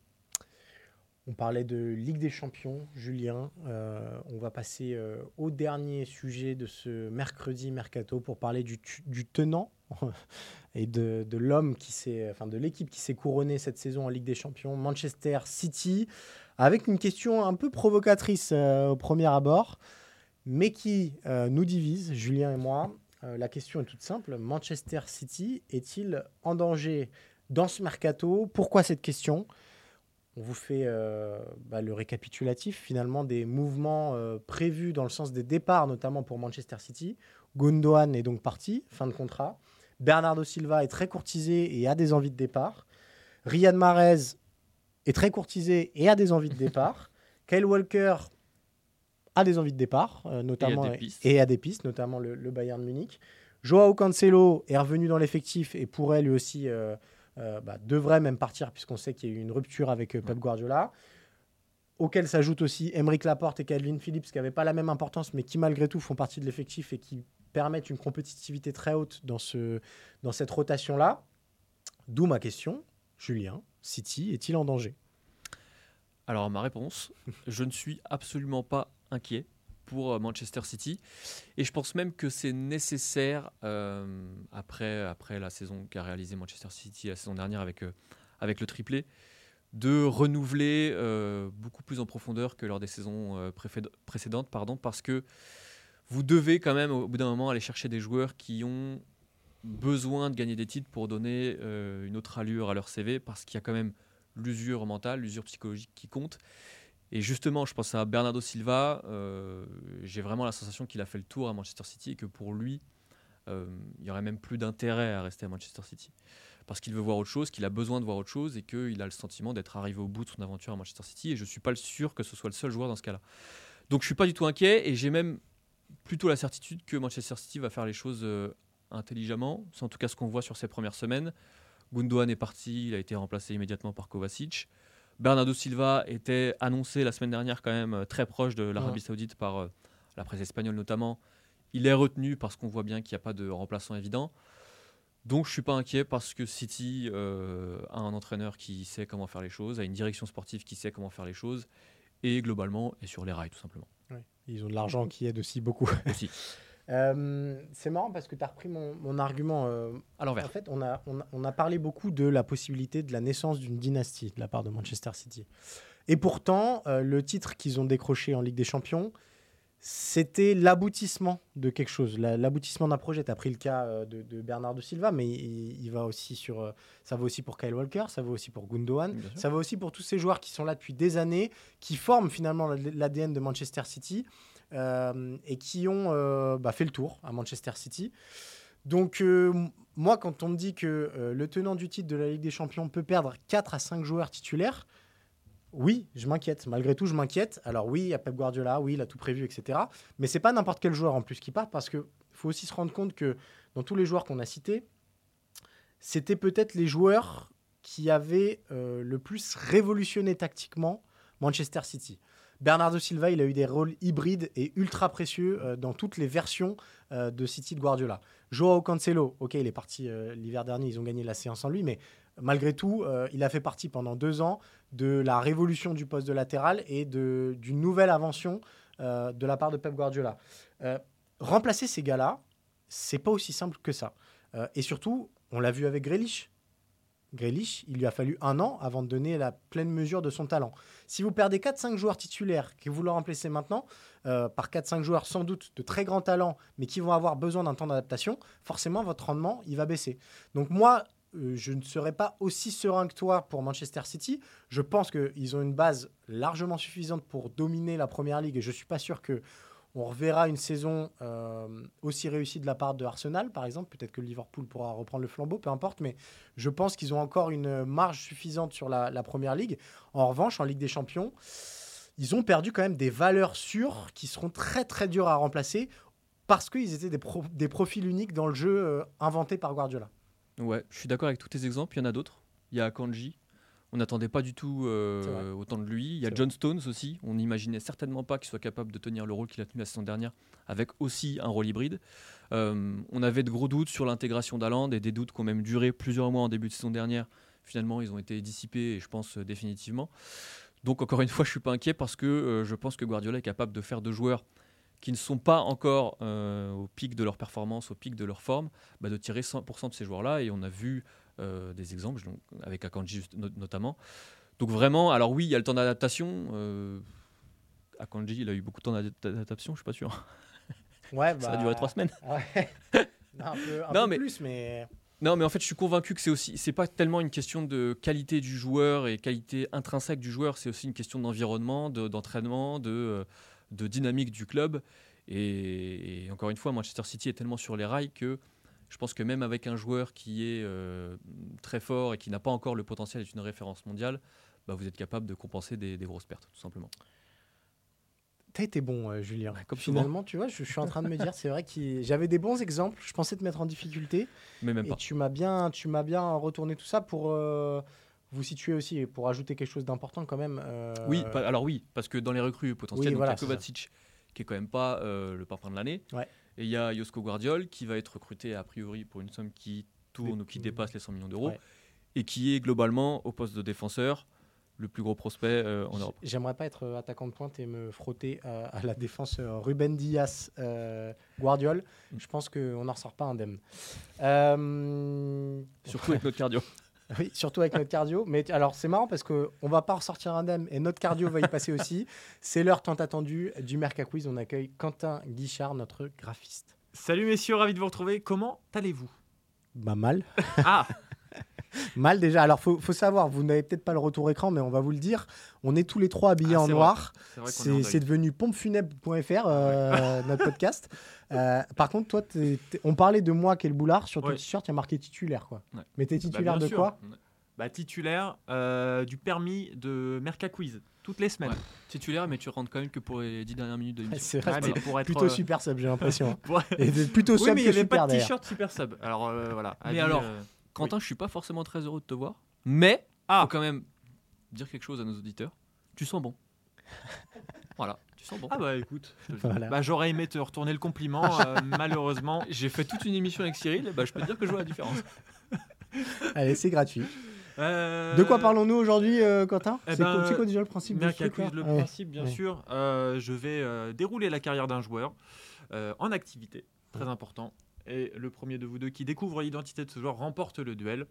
On parlait de Ligue des Champions, Julien. Euh, on va passer euh, au dernier sujet de ce mercredi mercato pour parler du, tenant et de, l'homme qui s'est, de l'équipe qui s'est couronnée cette saison en Ligue des Champions, Manchester City, avec une question un peu provocatrice euh, au premier abord, mais qui nous divise, Julien et moi. La question est toute simple Manchester City est-il en danger dans ce mercato? Pourquoi cette question? On vous fait euh, bah, le récapitulatif finalement des mouvements euh, prévus dans le sens des départs, notamment pour Manchester City. Gundogan est donc parti, fin de contrat. Bernardo Silva est très courtisé et a des envies de départ. Riyad Mahrez est très courtisé et a des envies de départ. Kyle Walker a des envies de départ, euh, notamment et a des pistes, notamment le, le Bayern Munich. Joao Cancelo est revenu dans l'effectif et pourrait lui aussi bah, devrait même partir puisqu'on sait qu'il y a eu une rupture avec euh, Pep Guardiola. Auquel s'ajoutent aussi Emeric Laporte et Calvin Phillips qui n'avaient pas la même importance mais qui malgré tout font partie de l'effectif et qui permettent une compétitivité très haute dans, ce, dans cette rotation-là. D'où ma question, Julien, City est-il en danger? Alors ma réponse, je ne suis absolument pas inquiet pour euh, Manchester City. Et je pense même que c'est nécessaire euh, après, après la saison qu'a réalisé Manchester City la saison dernière avec, euh, avec le triplé, de renouveler beaucoup plus en profondeur que lors des saisons précédentes, pardon, parce que vous devez quand même au bout d'un moment aller chercher des joueurs qui ont besoin de gagner des titres pour donner une autre allure à leur CV, parce qu'il y a quand même l'usure mentale, l'usure psychologique qui compte. Et justement, je pense à Bernardo Silva. euh, J'ai vraiment la sensation qu'il a fait le tour à Manchester City et que pour lui, euh, il y aurait même plus d'intérêt à rester à Manchester City. Parce qu'il veut voir autre chose, qu'il a besoin de voir autre chose et qu'il a le sentiment d'être arrivé au bout de son aventure à Manchester City. Et je ne suis pas sûr que ce soit le seul joueur dans ce cas-là. Donc je ne suis pas du tout inquiet et j'ai même plutôt la certitude que Manchester City va faire les choses euh, intelligemment. C'est en tout cas ce qu'on voit sur ces premières semaines. Gundogan est parti, il a été remplacé immédiatement par Kovacic. Bernardo Silva était annoncé la semaine dernière quand même euh, très proche de l'Arabie Ouais. Saoudite par euh, la presse espagnole notamment. Il est retenu parce qu'on voit bien qu'il n'y a pas de remplaçant évident. Donc je suis pas inquiet parce que City euh, a un entraîneur qui sait comment faire les choses, a une direction sportive qui sait comment faire les choses et globalement est sur les rails tout simplement. Ils ont de l'argent qui aide aussi beaucoup. Aussi. Euh, c'est marrant parce que tu as repris mon, mon argument. euh, À l'envers. En fait, on a, on, a, on a parlé beaucoup de la possibilité de la naissance d'une dynastie de la part de Manchester City. Et pourtant, euh, le titre qu'ils ont décroché en Ligue des Champions, c'était l'aboutissement de quelque chose, la- l'aboutissement d'un projet. Tu as pris le cas de, de Bernardo Silva, mais il, il va aussi sur, ça va aussi pour Kyle Walker, ça va aussi pour Gundogan, ça va aussi pour tous ces joueurs qui sont là depuis des années, qui forment finalement l'ADN de Manchester City et qui ont euh, bah, fait le tour à Manchester City. Donc, euh, moi, quand on me dit que euh, le tenant du titre de la Ligue des Champions peut perdre 4 à 5 joueurs titulaires, oui, je m'inquiète. Malgré tout, je m'inquiète. Alors, oui, il y a Pep Guardiola, oui, il a tout prévu, etc. Mais c'est pas n'importe quel joueur en plus qui part parce qu'il faut aussi se rendre compte que dans tous les joueurs qu'on a cités, c'était peut-être les joueurs qui avaient euh, le plus révolutionné tactiquement Manchester City. Bernardo Silva, il a eu des rôles hybrides et ultra précieux euh, dans toutes les versions euh, de City de Guardiola. Joao Cancelo, ok, il est parti euh, l'hiver dernier, ils ont gagné la séance en lui, mais malgré tout, il a fait partie pendant deux ans de la révolution du poste de latéral et d'une nouvelle invention de la part de Pep Guardiola. Remplacer ces gars-là, c'est pas aussi simple que ça. Et surtout, on l'a vu avec Grealish. Grealish, il lui a fallu un an avant de donner la pleine mesure de son talent. Si vous perdez 4-5 joueurs titulaires que vous le remplacez maintenant, euh, par 4-5 joueurs sans doute de très grand talent, mais qui vont avoir besoin d'un temps d'adaptation, forcément votre rendement, il va baisser. Donc moi, euh, je ne serais pas aussi serein que toi pour Manchester City. Je pense qu'ils ont une base largement suffisante pour dominer la Première Ligue et je ne suis pas sûr que on reverra une saison euh, aussi réussie de la part de Arsenal, par exemple. Peut-être que Liverpool pourra reprendre le flambeau, peu importe. Mais je pense qu'ils ont encore une marge suffisante sur la, Première Ligue. En revanche, en Ligue des Champions, ils ont perdu quand même des valeurs sûres qui seront très très dures à remplacer parce qu'ils étaient des profils uniques dans le jeu euh, inventé par Guardiola. Ouais, je suis d'accord avec tous tes exemples. Il y en a d'autres. Il y a Kanji. On n'attendait pas du tout euh, autant de lui. Il y a John Stones aussi. On n'imaginait certainement pas qu'il soit capable de tenir le rôle qu'il a tenu la saison dernière, avec aussi un rôle hybride. Euh, on avait de gros doutes sur l'intégration d'Aland et des doutes qui ont même duré plusieurs mois en début de saison dernière. Finalement, ils ont été dissipés et je pense euh, définitivement. Donc encore une fois, je suis pas inquiet parce que je pense que Guardiola est capable de faire de joueurs qui ne sont pas encore euh, au pic de leur performance, au pic de leur forme, bah, de tirer 100% de ces joueurs-là. Et on a vu des exemples, donc, avec Akanji no- notamment. Donc vraiment, alors oui, il y a le temps d'adaptation. Euh, Akanji, il a eu beaucoup de temps d'ad- d'adaptation, je suis pas sûr. Ouais, Ça a bah, duré trois semaines. ouais. Non, un peu, un Non, peu mais- plus, mais Non, mais en fait, je suis convaincu que c'est aussi, c'est pas tellement une question de qualité du joueur et qualité intrinsèque du joueur, c'est aussi une question d'environnement, de- d'entraînement, de, euh, de dynamique du club. Et, et encore une fois, Manchester City est tellement sur les rails que je pense que même avec un joueur qui est euh, très fort et qui n'a pas encore le potentiel d'être une référence mondiale, bah, vous êtes capable de compenser des, des grosses pertes, tout simplement. T'as été bon, euh, Julien. Souvent. Finalement, tu vois, je, je suis en train de me dire, c'est vrai que j'avais des bons exemples. Je pensais te mettre en difficulté. Mais même Et pas. tu m'as bien, tu m'as bien retourné tout ça pour euh, vous situer aussi et pour ajouter quelque chose d'important quand même. euh, Oui, alors oui, parce que dans les recrues potentielles, Oui, donc il y a Kovacic, qui est quand même pas le parfum de l'année. Ouais. Et il y a Josko Guardiol, qui va être recruté a priori pour une somme qui tourne ou qui dépasse les 100 millions d'euros, Ouais. et qui est globalement au poste de défenseur le plus gros prospect euh, en Europe. J'aimerais pas être attaquant de pointe et me frotter euh, à la défense euh, Ruben Diaz euh, Guardiol. Mm. Je pense qu'on n'en ressort pas indemne. Euh, Surtout avec notre cardio. Oui, surtout avec notre cardio. Mais alors, c'est marrant parce qu'on ne va pas ressortir indemne et notre cardio va y passer aussi. C'est l'heure tant attendue du Merca Quiz. On accueille Quentin Guichard, notre graphiste. Salut messieurs, ravi de vous retrouver. Comment allez-vous? Bah, mal. Ah, Mal déjà. Alors, faut, faut savoir, vous n'avez peut-être pas le retour écran, mais on va vous le dire. On est tous les trois habillés Ah, en noir. c'est est devenu pompefunèbre.fr, euh, notre podcast. Euh, par contre, toi, on parlait de moi, quel boulard. Sur ton Ouais. t-shirt, il y a marqué titulaire. Quoi. Ouais. Mais t'es Bah, titulaire de sûr. quoi bah, titulaire euh, du permis de Merca Quiz toutes les semaines. Ouais. Titulaire, mais tu rentres quand même que pour les 10 dernières minutes de l'émission. C'est vrai, Ouais, mais c'était pour être plutôt euh, super sub, j'ai l'impression. Et plutôt Oui, sub mais il que n'y avait super pas de t-shirt super sub. Alors euh, voilà. Mais alors, euh, Quentin, je suis pas forcément très heureux de te voir, mais Ah. faut quand même dire quelque chose à nos auditeurs. Tu sens bon. voilà, tu sens bon. Ah bah écoute. Voilà. Bah, j'aurais aimé te retourner le compliment, euh, malheureusement. J'ai fait toute une émission avec Cyril, et bah, je peux te dire que je vois la différence. Allez, c'est gratuit. Euh, De quoi parlons-nous aujourd'hui, euh, Quentin? eh C'est ben, quoi, déjà le principe du truc, le Ouais. principe, bien Ouais. sûr. Euh, je vais euh, dérouler la carrière d'un joueur euh, en activité, très important. Et le premier de vous deux qui découvre l'identité de ce joueur remporte le duel.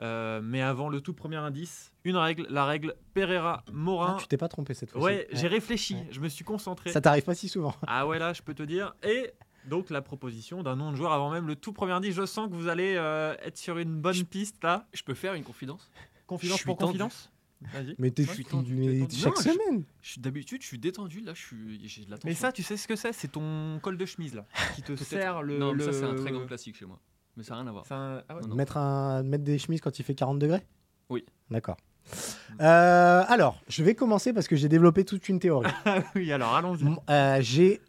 Euh, mais avant le tout premier indice, une règle, la règle Pereira Ah, Morin. tu t'es pas trompé cette fois-ci. ouais, j'ai réfléchi, Ouais. je me suis concentré. Ça t'arrive pas si souvent. Ah ouais, là, je peux te dire. Et donc la proposition d'un nom de joueur avant même le tout premier indice. Je sens que vous allez euh, être sur une bonne piste là. Je peux faire une confidence? Confidence pour tendu. confidence? Vas-y. Mais t'es tendu. chaque Non, semaine. Je D'habitude, je suis détendu, là, je suis... j'ai de l'attention. Mais ça, tu sais ce que c'est? C'est ton col de chemise là qui te sert le. Non, mais ça, c'est un très grand classique chez moi. Mais ça n'a rien à voir. Un- ah ouais. Non, non. Mettre, un, mettre des chemises quand il fait 40 degrés? Oui. D'accord. Euh, alors, je vais commencer parce que j'ai développé toute une théorie. Oui, alors allons-y. Euh, j'ai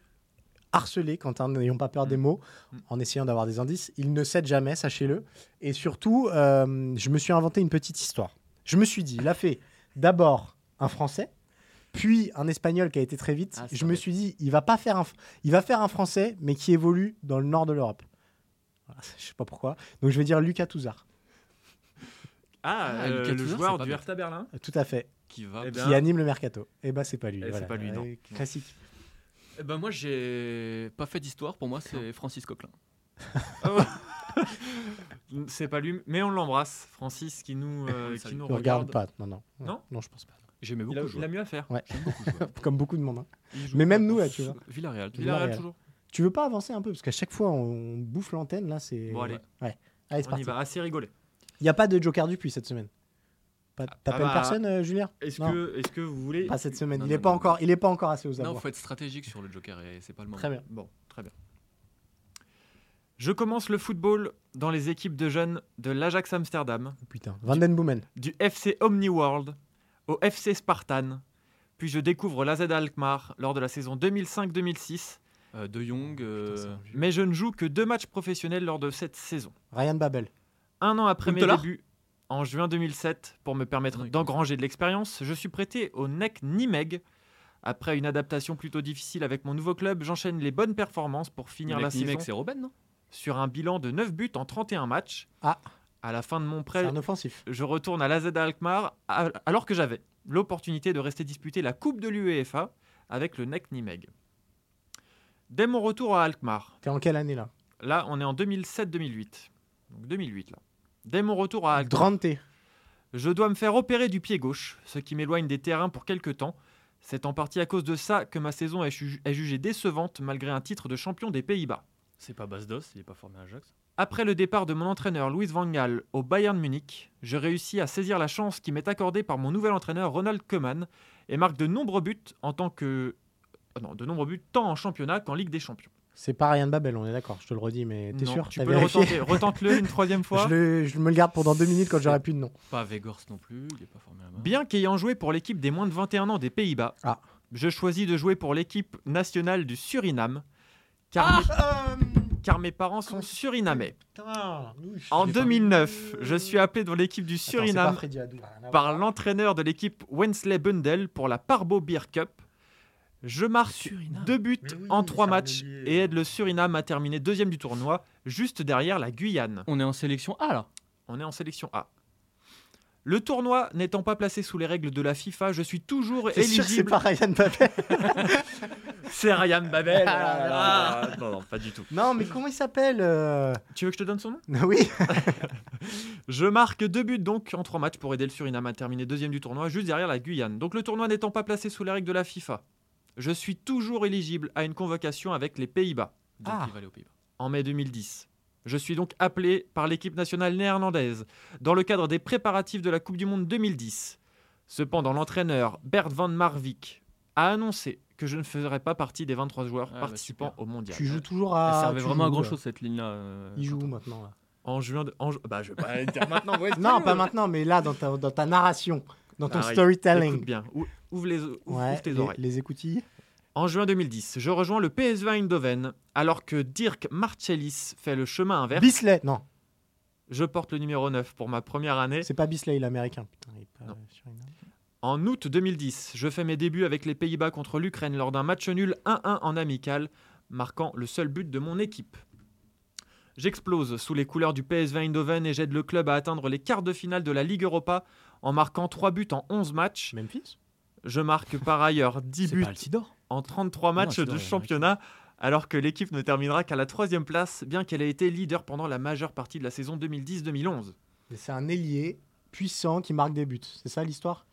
harcelé Quentin, n'ayons pas peur des Mm. mots, Mm. en essayant d'avoir des indices. Il ne cède jamais, sachez-le. Et surtout, euh, je me suis inventé une petite histoire. Je me suis dit, il a fait d'abord un français, puis un espagnol qui a été très vite. Ah, je me suis dit, il va pas faire un, il va faire un français, mais qui évolue dans le nord de l'Europe. Voilà, je sais pas pourquoi. Donc je vais dire Lucas Touzard. Ah, Ah, euh, Lucas le Touzard, joueur du. Hertha Berlin. Tout à fait. Qui va Eh ben, Qui anime le mercato. Et bah c'est pas lui. Eh, c'est pas lui, non. Classique. Eh ben, moi, j'ai pas fait d'histoire. Pour moi, c'est Francis Coquelin. C'est pas lui, mais on l'embrasse, Francis, qui nous, euh, qui nous regarde regarde. pas. Non, non. Non Non, je pense pas. J'aimais beaucoup Il a, jouer. il a mieux à faire. Ouais. J'aime beaucoup jouer. Comme beaucoup de monde. hein. Il Mais même nous, là, tu vois. Villarreal. Villarreal Villarreal. toujours. Tu veux pas avancer un peu? Parce qu'à chaque fois, on bouffe l'antenne. Là, c'est. Bon, allez. Ouais. Allez, c'est On y parti. va, assez rigolé. Il n'y a pas de Joker Dupuis cette semaine. Pas- T'appelles bah, personne, euh, Julien? Est-ce que, est que vous voulez. Pas cette semaine. Non, il non, est pas non, encore. Il est pas encore assez aux Non, abois. faut être stratégique sur le Joker et c'est pas le moment. Très bien. Bon, très bien. Je commence le football dans les équipes de jeunes de l'Ajax Amsterdam, Putain. Van Den Boomen. du FC Omniworld au FC Spartan, puis je découvre l'AZ Alkmaar lors de la saison 2005-2006, Euh, de Jong. euh, Putain, un vieux. mais je ne joue que deux matchs professionnels lors de cette saison. Ryan Babel. Un an après mes débuts, en juin 2007, pour me permettre d'engranger de l'expérience, je suis prêté au NEC Nimeg. Après une adaptation plutôt difficile avec mon nouveau club, j'enchaîne les bonnes performances pour finir la ni mec, saison c'est Robben, non? Sur un bilan de 9 buts en 31 matchs. Ah. À la fin de mon prêt, un offensif. je retourne à l'AZ Alkmaar alors que j'avais l'opportunité de rester disputer la Coupe de l'UEFA avec le NEC Nimeg. Dès mon retour à Alkmaar, T'es en quelle année là? là on est en 2007-2008. Donc 2008 là. Dès mon retour à Alkmaar, Grande T. je dois me faire opérer du pied gauche, ce qui m'éloigne des terrains pour quelques temps. C'est en partie à cause de ça que ma saison est, ju- est jugée décevante malgré un titre de champion des Pays-Bas. C'est pas Basdos, il est pas formé à Ajax. Après le départ de mon entraîneur Louis Van Gaal au Bayern Munich, je réussis à saisir la chance qui m'est accordée par mon nouvel entraîneur Ronald Koeman et marque de nombreux buts en tant que ah non, de nombreux buts tant en championnat qu'en Ligue des Champions. C'est pas Ryan Babel, on est d'accord. Je te le redis, mais t'es sûr Tu peux le retenter. Retente-le une troisième fois. je, le- je me le garde pendant deux minutes quand j'aurai plus de nom. Pas Vegors non plus, il est pas formé à Bien qu'ayant joué pour l'équipe des moins de 21 ans des Pays-Bas, Ah. je choisis de jouer pour l'équipe nationale du Suriname, car, mes, car mes parents sont surinamais. En 2009, je suis appelé dans l'équipe du Suriname par l'entraîneur de l'équipe Wensley Bundel pour la Parbo Beer Cup. Je marque deux buts oui, en trois matchs et aide le Suriname à terminer deuxième du tournoi, juste derrière la Guyane. On est en sélection A là. On est en sélection A. Le tournoi n'étant pas placé sous les règles de la FIFA, je suis toujours que c'est éligible. pas Ryan Babel C'est Ryan Babel. Ah, Ah, non, non, pas du tout. Non, mais comment il s'appelle euh Tu veux que je te donne son nom? Oui. Je marque deux buts donc en trois matchs pour aider le Suriname à terminer deuxième du tournoi, juste derrière la Guyane. Donc le tournoi n'étant pas placé sous les règles de la FIFA, je suis toujours éligible à une convocation avec les Pays-Bas Ah. il va aller aux Pays-Bas. en mai 2010. Je suis donc appelé par l'équipe nationale néerlandaise dans le cadre des préparatifs de la Coupe du Monde 2010. Cependant, l'entraîneur Bert van Marwijk a annoncé que je ne ferais pas partie des 23 joueurs Ah bah participants au mondial. Tu joues toujours à. servait tu vraiment à grand chose cette ligne là. Il joue où maintenant là? En juin. De... En... Bah, je vais pas dire maintenant. non, pas maintenant, mais là, dans ta, dans ta narration, dans ton storytelling. Écoute bien. Ouvre, les, ouvre, tes oreilles. Les écoutilles. En juin 2010, je rejoins le PSV Eindhoven alors que Dirk Marcellis fait le chemin inverse. Bisley, non. Je porte le numéro 9 pour ma première année. C'est pas Bisley, l'américain. En août 2010, je fais mes débuts avec les Pays-Bas contre l'Ukraine lors d'un match nul 1-1 en amical, marquant le seul but de mon équipe. J'explose sous les couleurs du PSV Eindhoven et j'aide le club à atteindre les quarts de finale de la Ligue Europa en marquant 3 buts en 11 matchs. Memphis? Je marque par ailleurs 10 buts en 33 matchs de championnat alors que l'équipe ne terminera qu'à la troisième place, bien qu'elle ait été leader pendant la majeure partie de la saison 2010-2011. C'est un ailier puissant qui marque des buts, c'est ça l'histoire?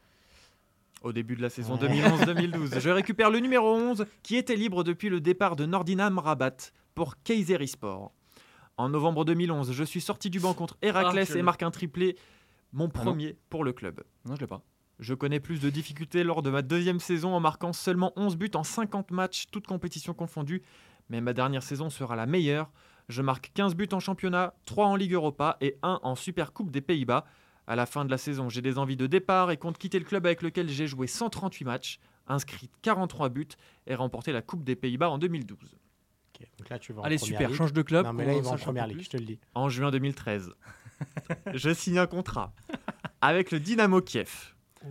Au début de la saison 2011-2012. Je récupère le numéro 11 qui était libre depuis le départ de Nordinam Rabat pour Kayserispor. En novembre 2011, je suis sorti du banc contre Héraclès ah, et marque un triplé, mon ah premier pour le club. Non, je l'ai pas. Je connais plus de difficultés lors de ma deuxième saison en marquant seulement 11 buts en 50 matchs, toutes compétitions confondues, mais ma dernière saison sera la meilleure. Je marque 15 buts en championnat, 3 en Ligue Europa et 1 en Super Coupe des Pays-Bas. À la fin de la saison, j'ai des envies de départ et compte quitter le club avec lequel j'ai joué 138 matchs, inscrit 43 buts et remporté la Coupe des Pays-Bas en 2012. Allez, super, change de club. Non, mais là, il va en première ligue, je te le dis. En juin 2013, je signe un contrat avec le Dynamo Kiev. Oh.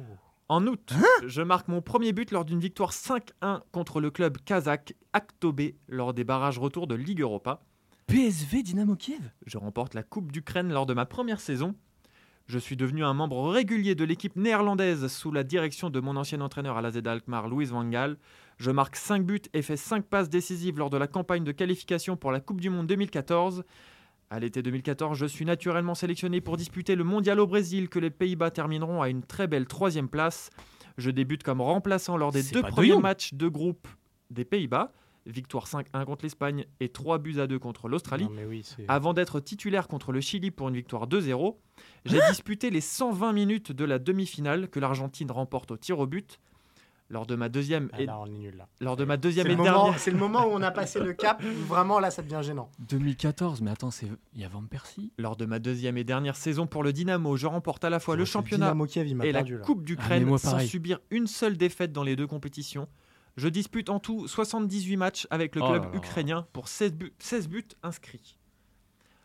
En août, hein je marque mon premier but lors d'une victoire 5-1 contre le club kazakh Aktobé lors des barrages retour de Ligue Europa. PSV Dynamo Kiev? Je remporte la Coupe d'Ukraine lors de ma première saison je suis devenu un membre régulier de l'équipe néerlandaise sous la direction de mon ancien entraîneur à la Z Alkmaar, Louis Van Gaal. Je marque 5 buts et fais 5 passes décisives lors de la campagne de qualification pour la Coupe du Monde 2014. À l'été 2014, je suis naturellement sélectionné pour disputer le mondial au Brésil que les Pays-Bas termineront à une très belle troisième place. Je débute comme remplaçant lors des deux premiers matchs de groupe des Pays-Bas victoire 5-1 contre l'Espagne et 3 buts à 2 contre l'Australie, avant d'être titulaire contre le Chili pour une victoire 2-0. J'ai disputé les 120 minutes de la demi-finale que l'Argentine remporte au tir au but. Lors de ma deuxième ah, et, lors de ma deuxième et dernière, c'est le moment où on a passé le cap. vraiment là, ça devient gênant. 2014, mais attends, c'est il y a Van Persie. Lors de ma deuxième et dernière saison pour le Dynamo, je remporte à la fois le championnat et la Coupe d'Ukraine ah, sans subir une seule défaite dans les deux compétitions. Je dispute en tout 78 matchs avec le oh club ukrainien pour 16 buts, 16 buts inscrits.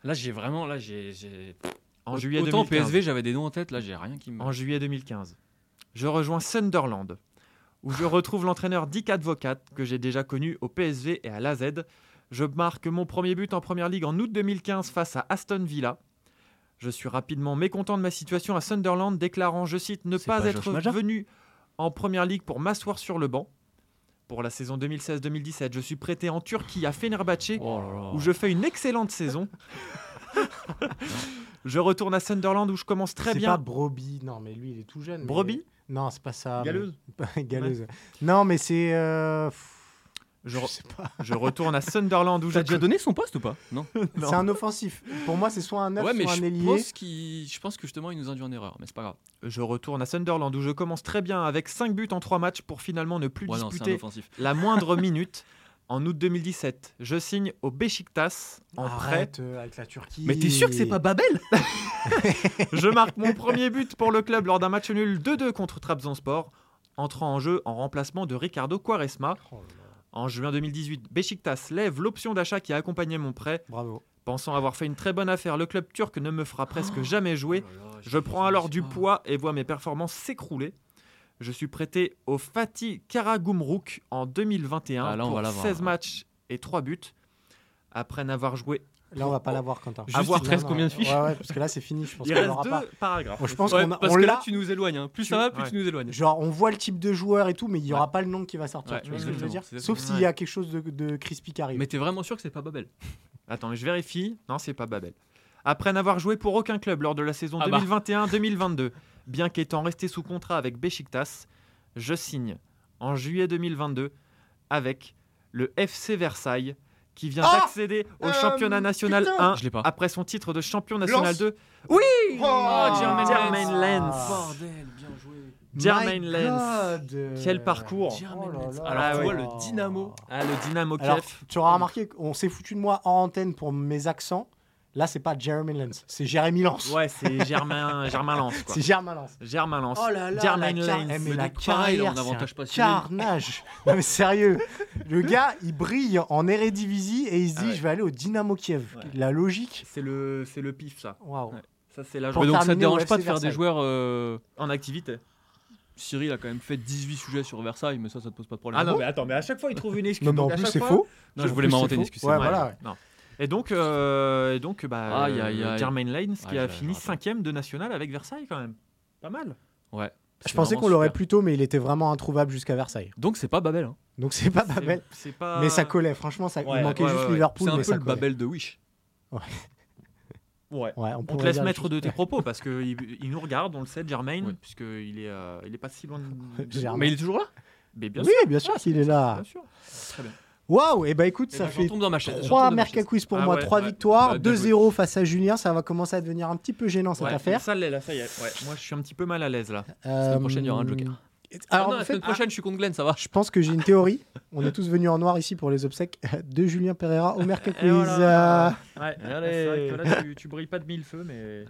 Là, j'ai vraiment. Là, j'ai. En juillet Autant 2015. PSV, j'avais des noms en tête, là, j'ai rien qui me. En juillet 2015, je rejoins Sunderland, où je retrouve l'entraîneur Dick Advocat, que j'ai déjà connu au PSV et à l'AZ. Je marque mon premier but en première ligue en août 2015 face à Aston Villa. Je suis rapidement mécontent de ma situation à Sunderland, déclarant, je cite, ne pas, être venu en première ligue pour m'asseoir sur le banc pour la saison 2016-2017. Je suis prêté en Turquie à Fenerbahçe oh où je fais une excellente saison. je retourne à Sunderland où je commence très bien. C'est pas Broby, non mais lui il est tout jeune. Broby Non, c'est pas ça. Galeuse. Galeuse. Non mais c'est. Euh, je, sais pas. je retourne à Sunderland où j'ai déjà donné son poste ou pas? Non. C'est un offensif. Pour moi, c'est soit un neuf, soit un ailier. Pense je pense que justement, il nous induit en erreur, mais c'est pas grave. Je retourne à Sunderland où je commence très bien avec 5 buts en 3 matchs pour finalement ne plus disputer la moindre minute. En août 2017, je signe au Besiktas en Arrête, prêt. Euh, avec la Turquie. Mais t'es sûr que c'est pas Babel? Je marque mon premier but pour le club lors d'un match nul 2-2 contre Trabzonspor, entrant en jeu en remplacement de Ricardo Quaresma. Oh en juin 2018, Besiktas lève l'option d'achat qui a accompagné mon prêt. Bravo. Pensant avoir fait une très bonne affaire, le club turc ne me fera presque oh jamais jouer. Oh je prends alors du poids et vois mes performances s'écrouler. Je suis prêté au Fatih Karagumruk en 2021 ah, pour 16 matchs et 3 buts. Après n'avoir joué Là, on va pas l'avoir, Quentin. Juste, Avoir il combien de fiches ouais, ouais, parce que là, c'est fini. Je pense il reste deux pas. paragraphes. je pense qu'on parce que là, tu nous éloignes. Hein. Plus ça va, plus tu nous éloignes. Genre, on voit le type de joueur et tout, mais il y aura pas le nom qui va sortir. tu vois ce que je veux dire Sauf s'il y a quelque chose de, de crispy qui arrive. Mais t'es vraiment sûr que c'est pas Babel? Attends, je vérifie. Non, c'est pas Babel. Après n'avoir joué pour aucun club lors de la saison 2021-2022, ah bah. bien qu'étant resté sous contrat avec Besiktas, je signe en juillet 2022 avec le FC Versailles qui vient ah d'accéder au euh, championnat national 1 après son titre de champion national 2. Oui oh, oh Jermaine Lens. Bordel, bien joué. Jermaine Lens. Quel parcours. Oh Alors, tu vois le Dynamo. Ah, le Dynamo Kiev. Tu auras remarqué, on s'est foutu de moi en antenne pour mes accents. Là, c'est pas Jeremy Lance, c'est Jérémy Lance. Ouais, c'est Germain, Germain Lance. C'est Germain Lance. Germain Lance. Oh là là, Germain la eh, mais la carrière, on c'est avantage un carnage. non mais sérieux, le gars, il brille en Eredivisie et il se dit, Ah ouais. je vais aller au Dynamo Kiev. La logique. C'est le, c'est le pif, ça. Waouh. Ouais. Ça, c'est la Ouais, donc ça te dérange pas de faire des joueurs. euh, en activité. Cyril a quand même fait 18 sujets sur Versailles, mais ça, ça te pose pas de problème. Ah non, mais attends, mais à chaque fois, il trouve une excuse. Non, mais en plus, c'est faux. Non, je voulais m'inventer c'est une excuse. Ouais, voilà. ouais. Non. Et donc, euh, et donc bah, Aïe, aïe, euh, aïe. Jermaine Lane, qui Ouais, a je- fini cinquième de national avec Versailles, quand même. Pas mal. Ouais. Je C'est pensais vraiment qu'on l'aurait super. plus tôt, mais il était vraiment introuvable jusqu'à Versailles. Donc c'est pas Babel. hein. Donc c'est pas C'est- Babel. C'est pas. Mais ça collait, franchement, ça, Ouais, il manquait ouais, juste ouais, ouais. Liverpool. C'est un mais peu ça le collait. Babel de Wish. Ouais. Ouais, on, On te pourrait laisse dire mettre les de choses. tes propos parce qu'il il nous regarde, on le sait, Jermaine, Oui. puisqu'il est, euh, il est pas si loin de. Germain. Mais il est toujours là? Mais bien oui, sûr. bien sûr Ah, qu'il est là. Bien sûr. Très bien. Waouh, et bah écoute, Eh ça ben, fait dans ma chaise. je 3 retombe dans ma chaise. Merca Quiz pour Ah moi, ouais, 3 ouais. victoires, Bah, bien 2-0 face à Julien. Ça va commencer à devenir un petit peu gênant cette Ouais, affaire. Ça l'est, là, ça y est. Ouais. Moi, je suis un petit peu mal à l'aise là. Euh, prochaine, il y aura un joker. Alors, Ah non, en la fait, semaine prochaine, je suis contre Glenn, ça va. je pense que j'ai une théorie. On est tous venus en noir ici pour les obsèques de Julien Pereira au Merca Et Quiz. voilà. Euh, Ouais, Allez. c'est vrai que là, tu, tu brilles pas de mille feux, mais.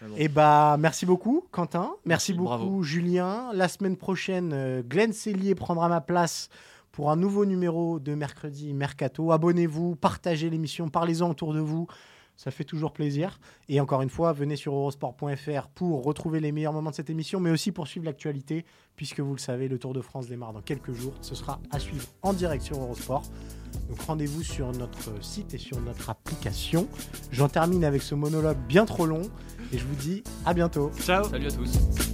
mais bon. Et bah, merci beaucoup, Quentin. Merci, Merci, beaucoup, bravo. Julien. La semaine prochaine, euh, Glenn Cellier prendra ma place pour un nouveau numéro de mercredi Mercato. Abonnez-vous, partagez l'émission, parlez-en autour de vous. Ça fait toujours plaisir. Et encore une fois, venez sur eurosport.fr pour retrouver les meilleurs moments de cette émission, mais aussi pour suivre l'actualité, puisque vous le savez, le Tour de France démarre dans quelques jours. Ce sera à suivre en direct sur Eurosport. Donc rendez-vous sur notre site et sur notre application. J'en termine avec ce monologue bien trop long et je vous dis à bientôt. Ciao. Salut à tous.